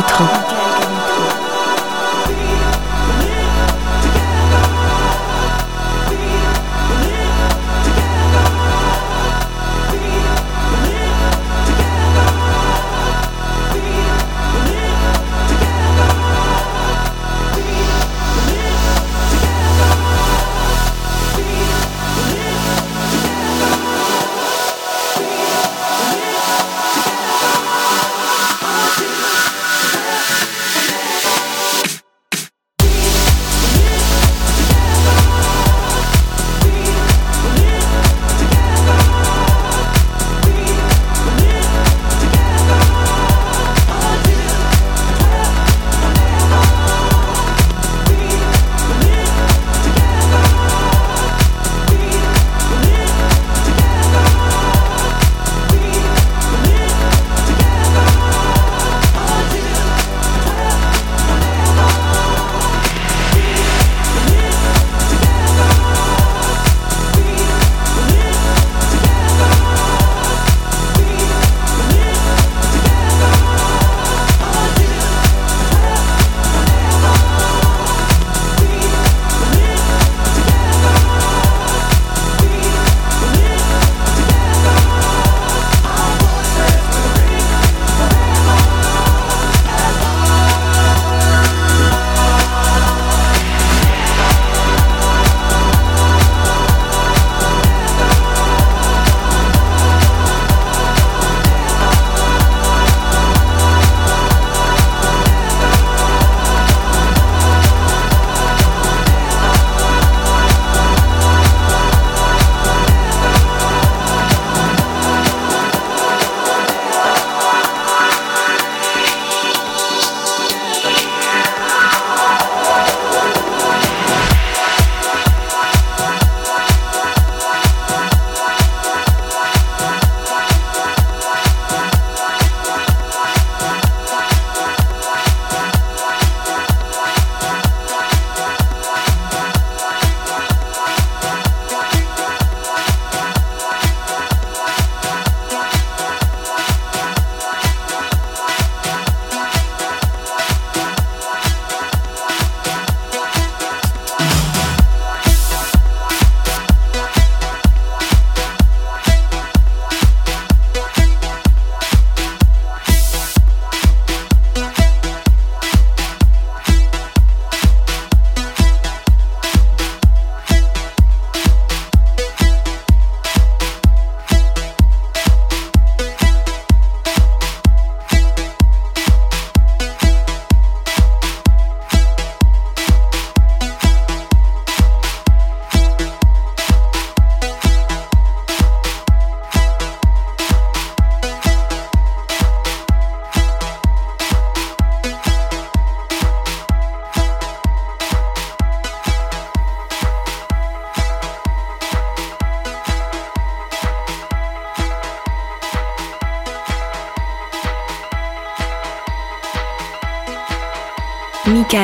Michael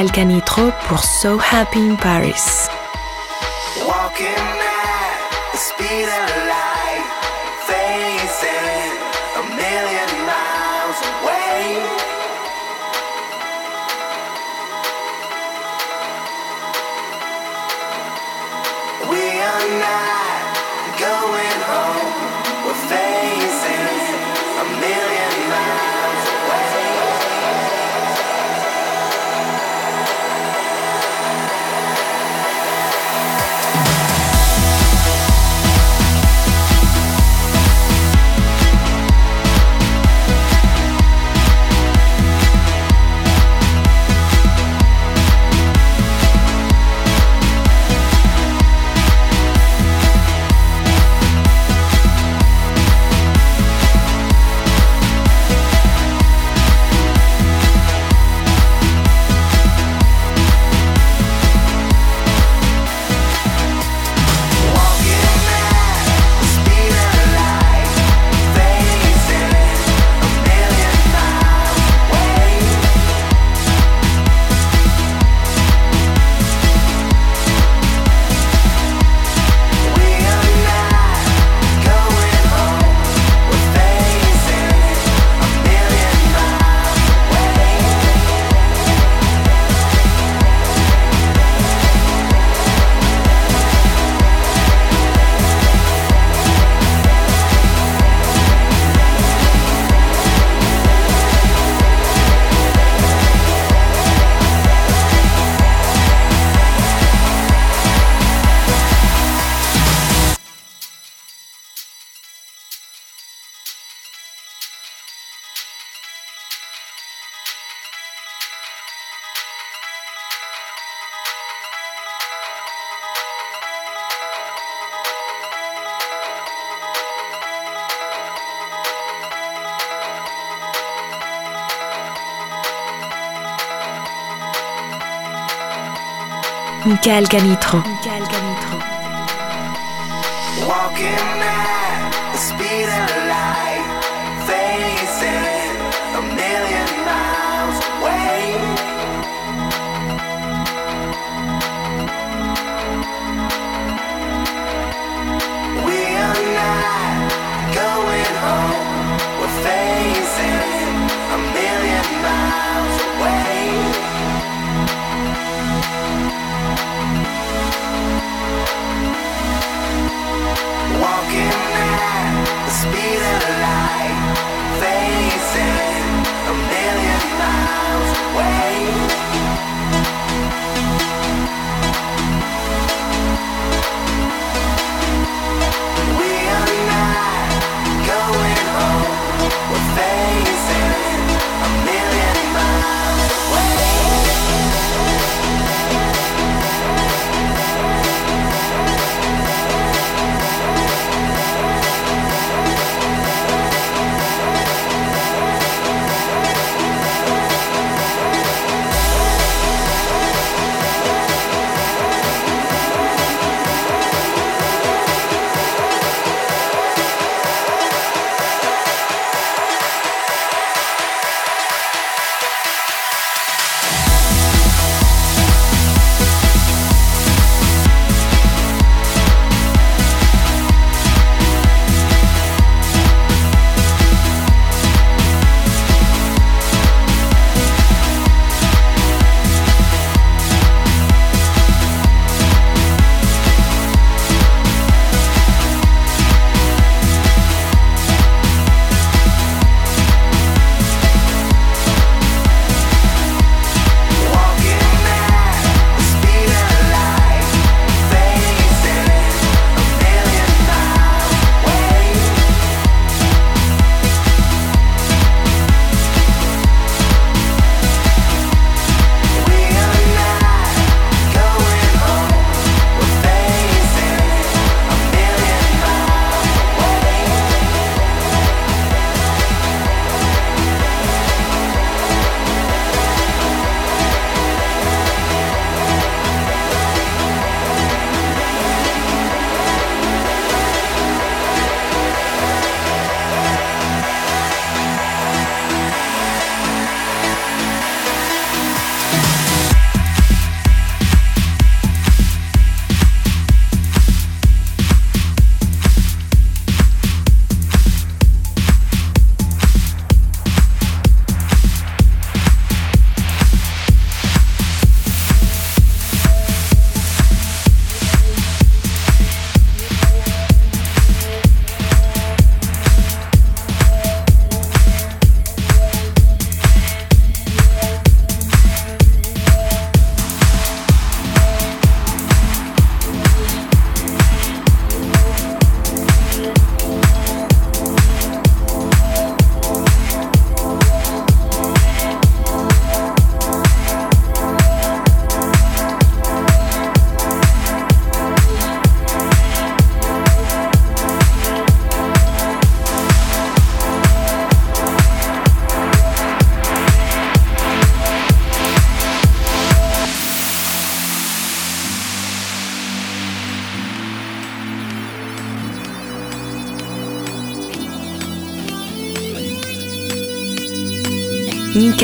Michael Canitro pour So Happy in Paris. Michael.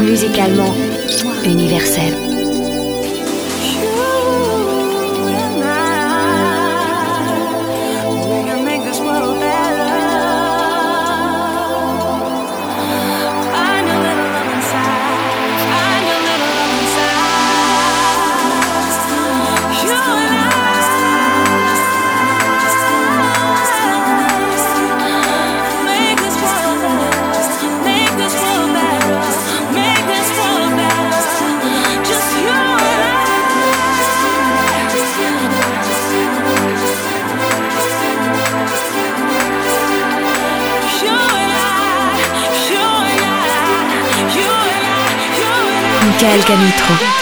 Musicalement universel. Michael Canitro.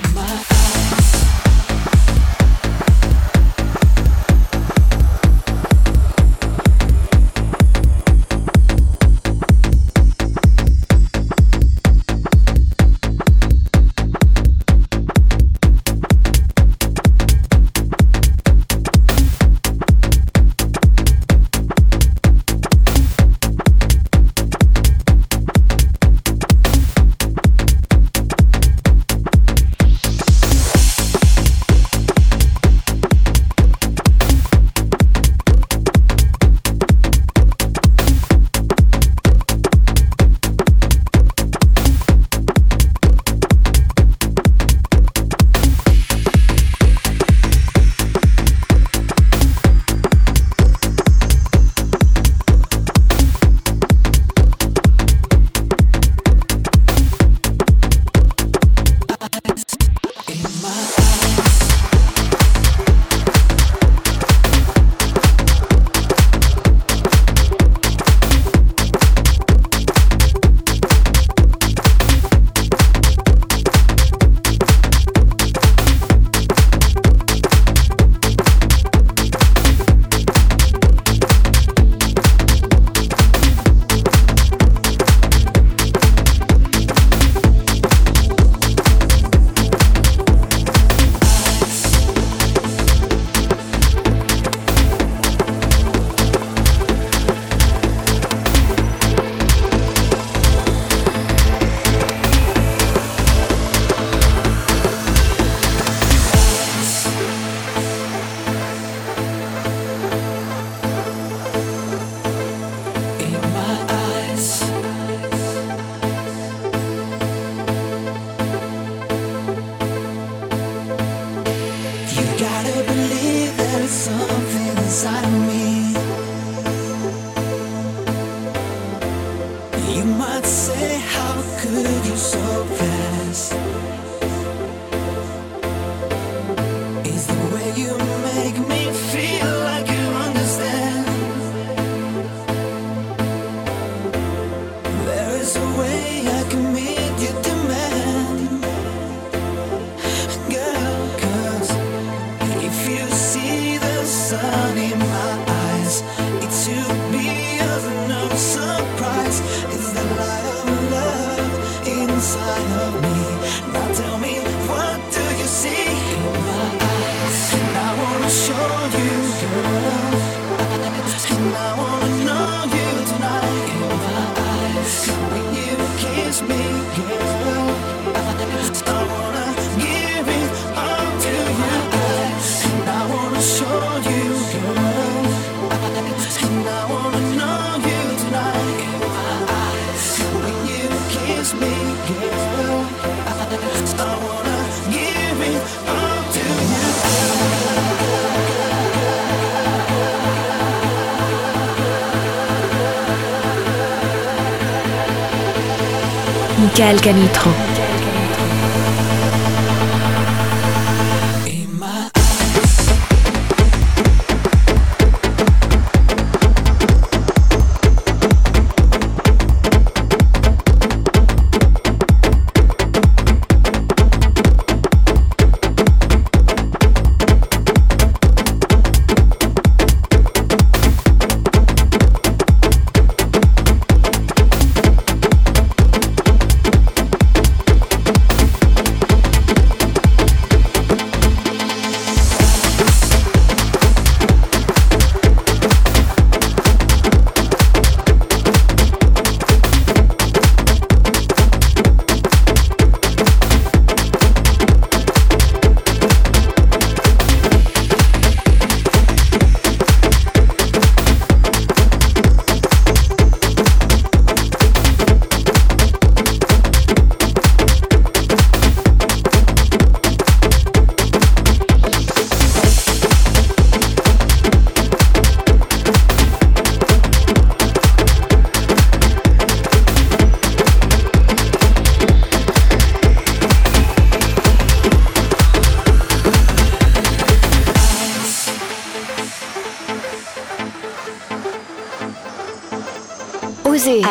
Michael Canitro.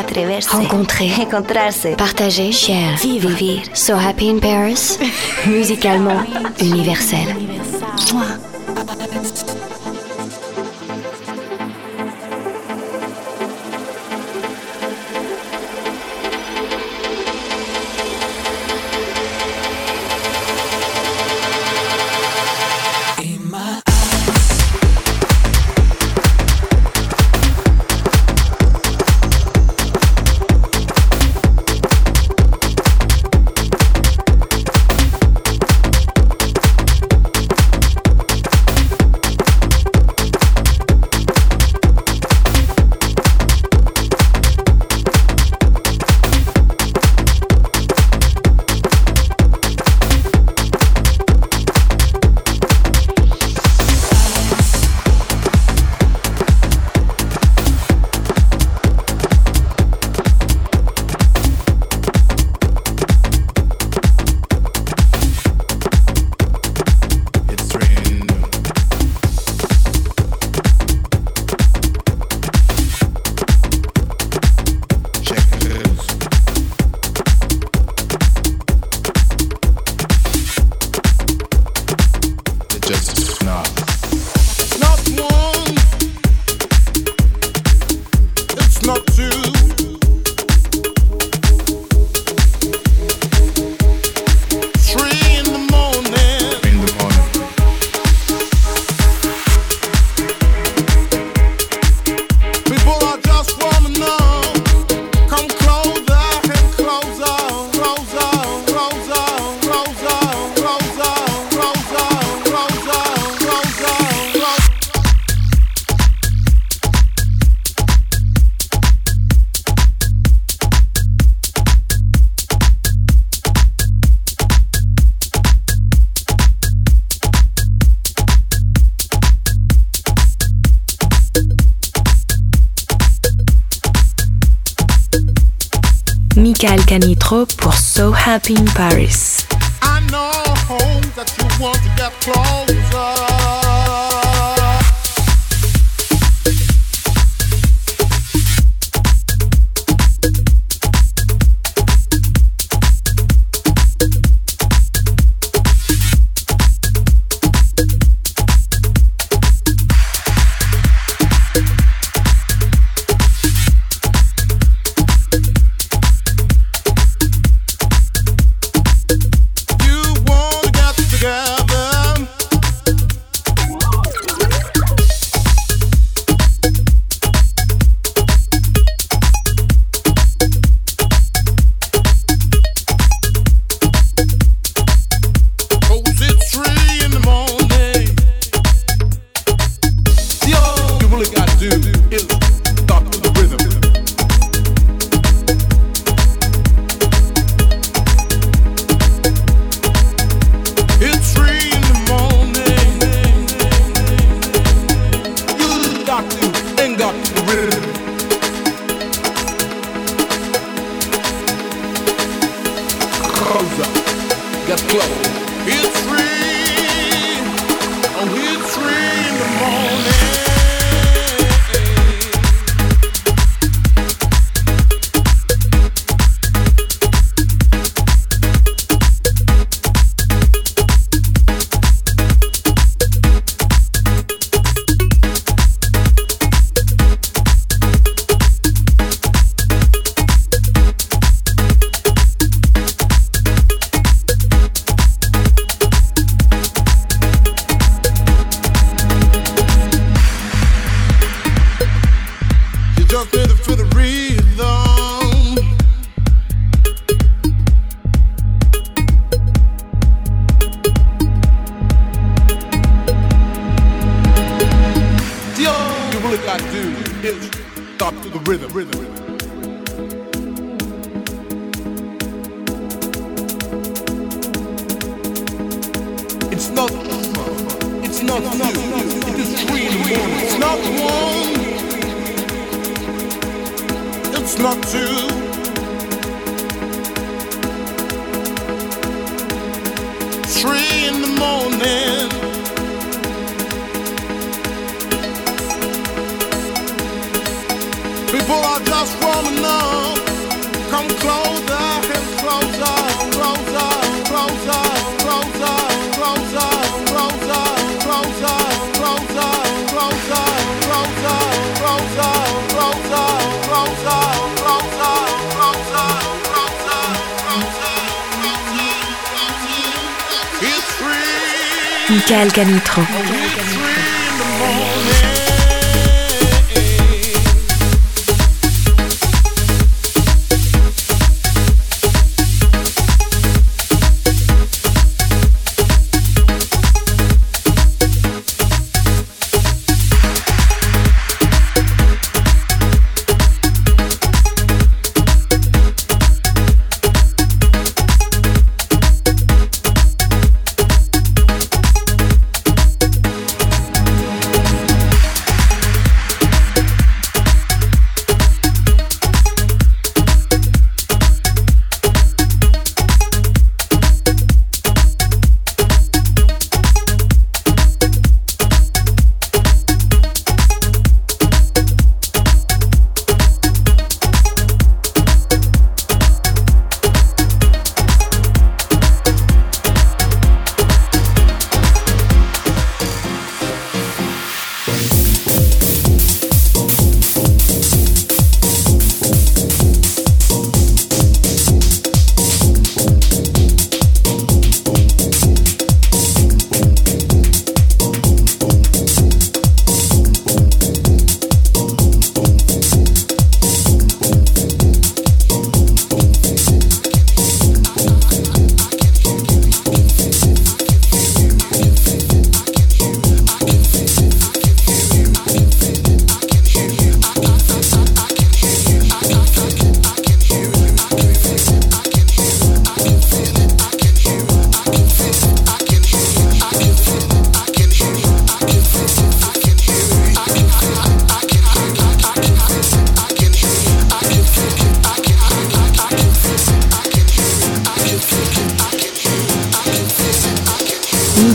Atreverse. Rencontrer. Partager. Share. Vivre. So happy in Paris. Musicalement universel. so happy in Paris. I know home that you want to get close. closer. Get close. It's Michael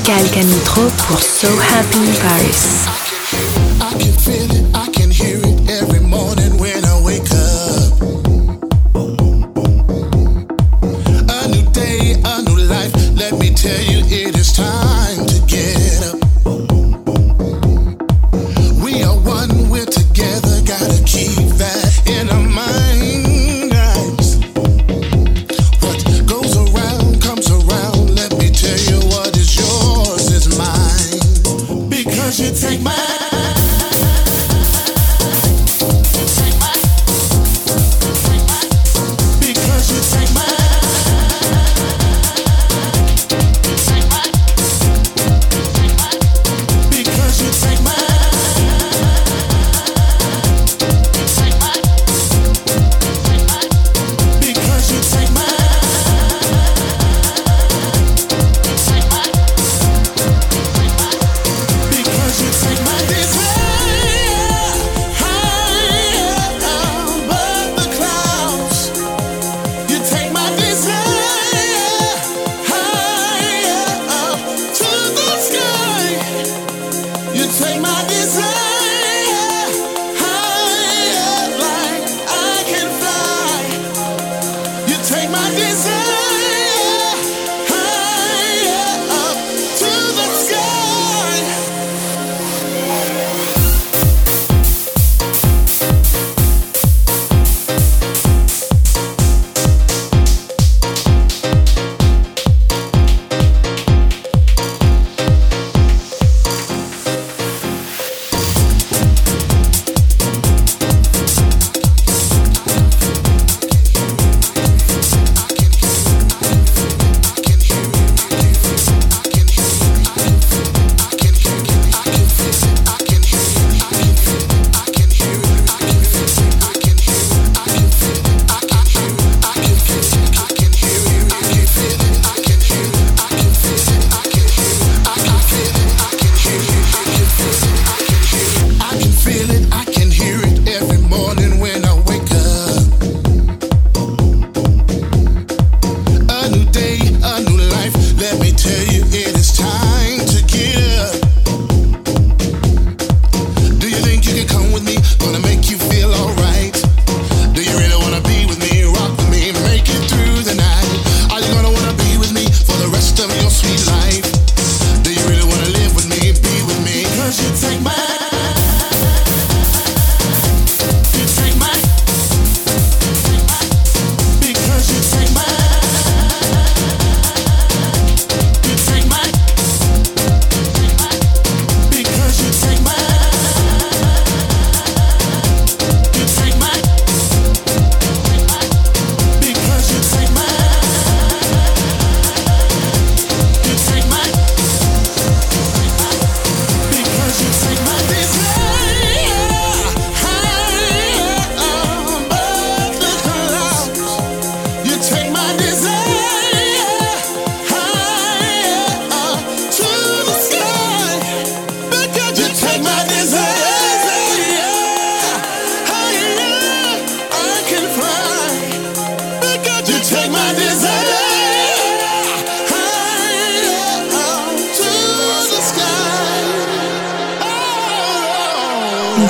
Michael Canitro pour So Happy in Paris.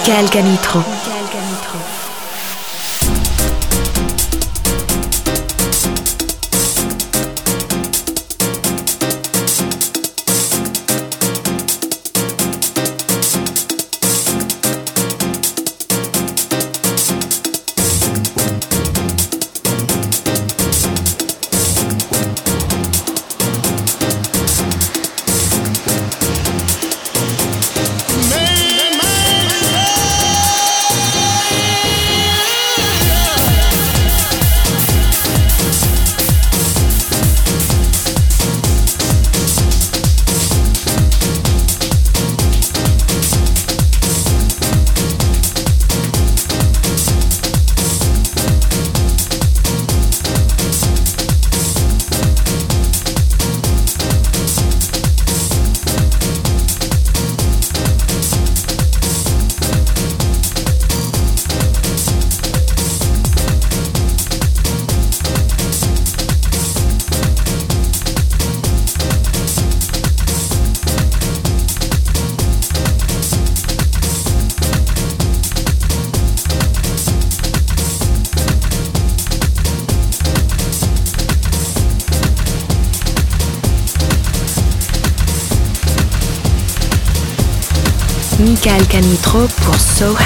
Michael Canitro.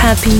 Happy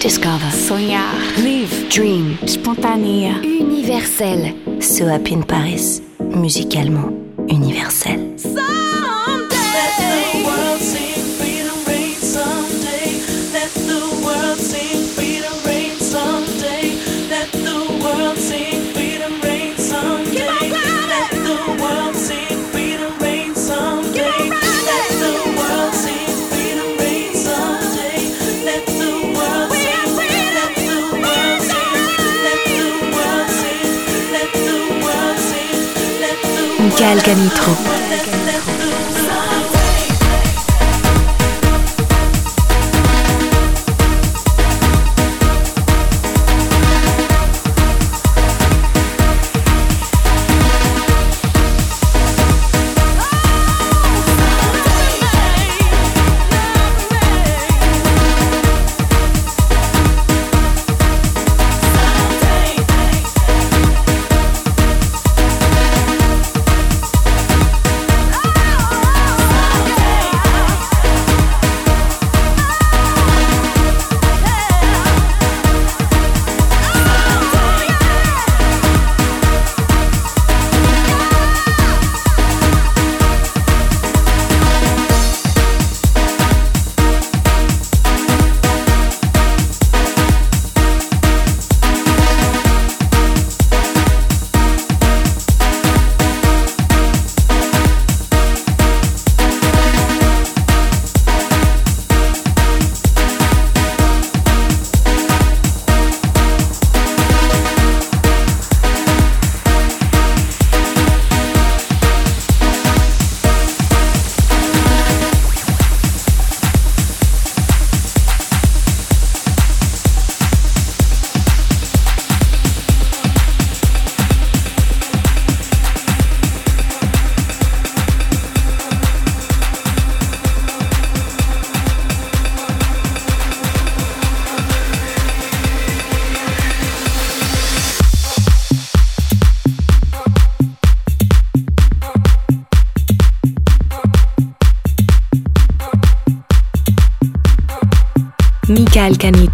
Discover. Soñar. Live. Dream. Spontané. Universel. So Happy in Paris. Musicalement universel. Elle.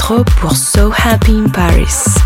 Electro pour So Happy in Paris.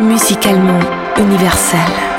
Musicalement universel.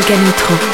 Volcanitro.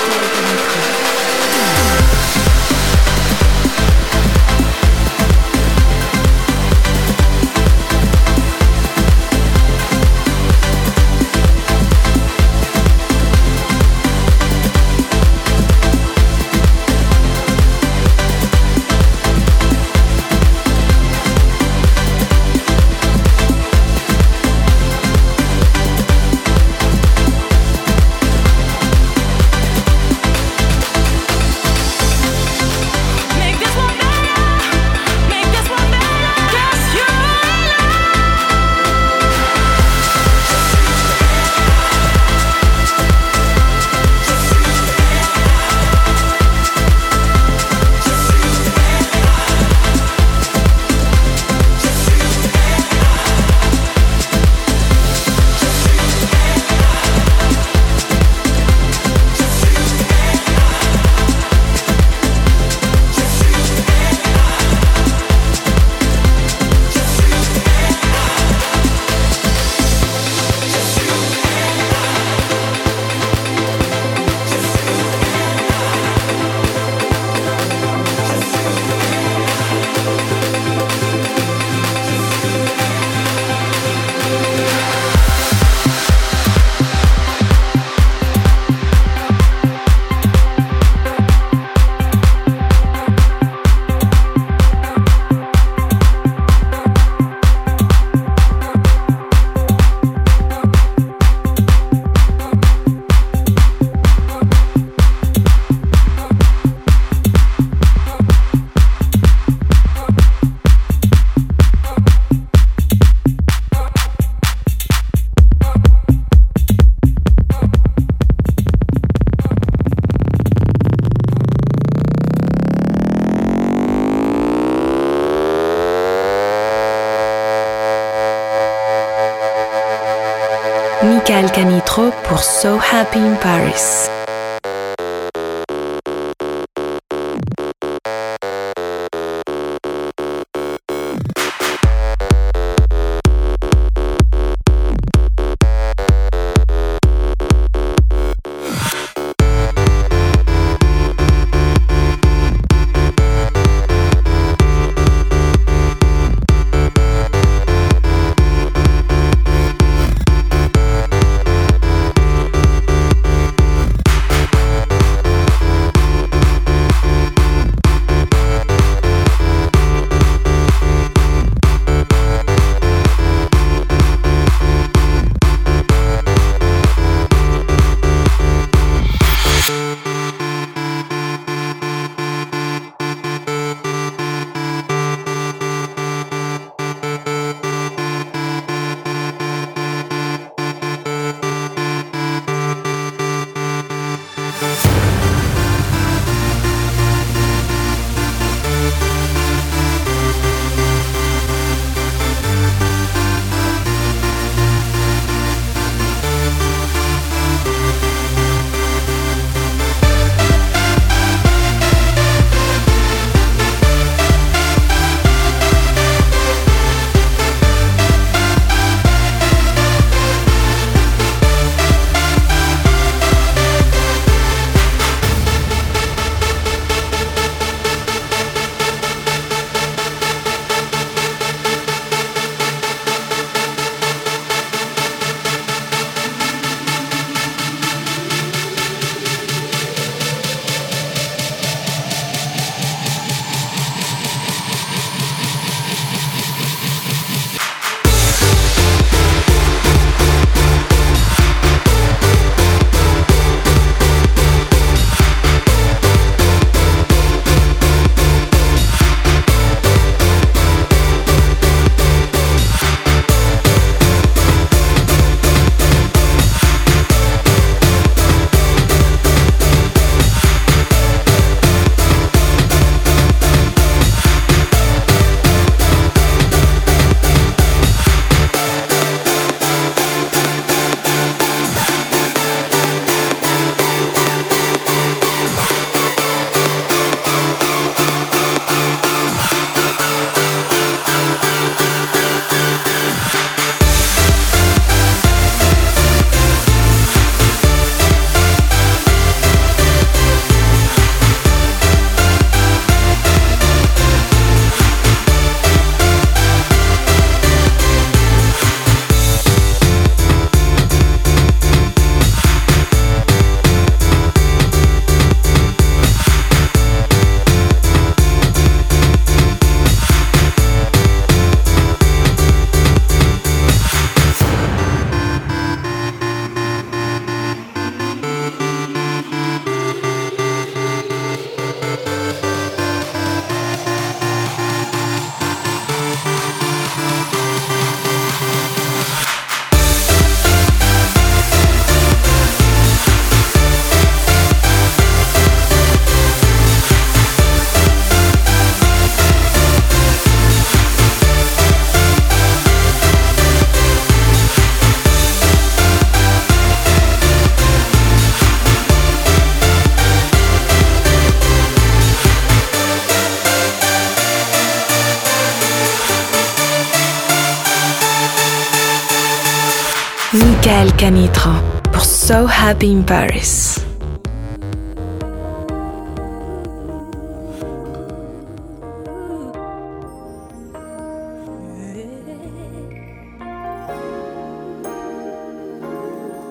Happy in Paris.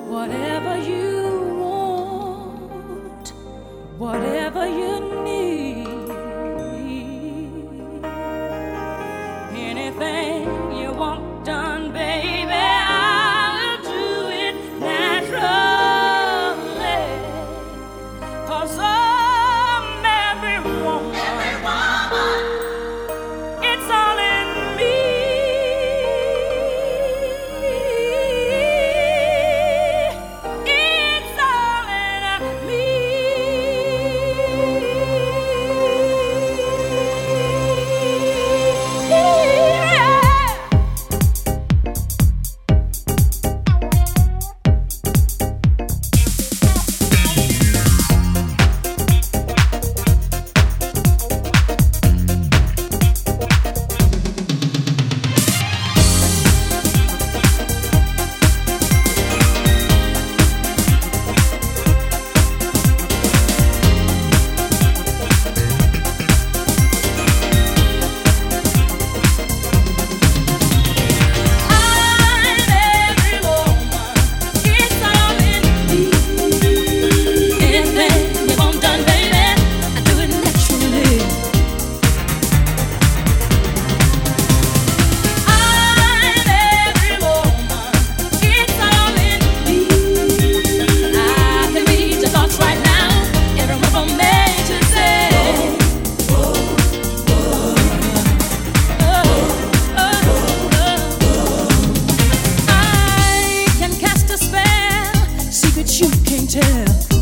Whatever you want, whatever that you can't tell.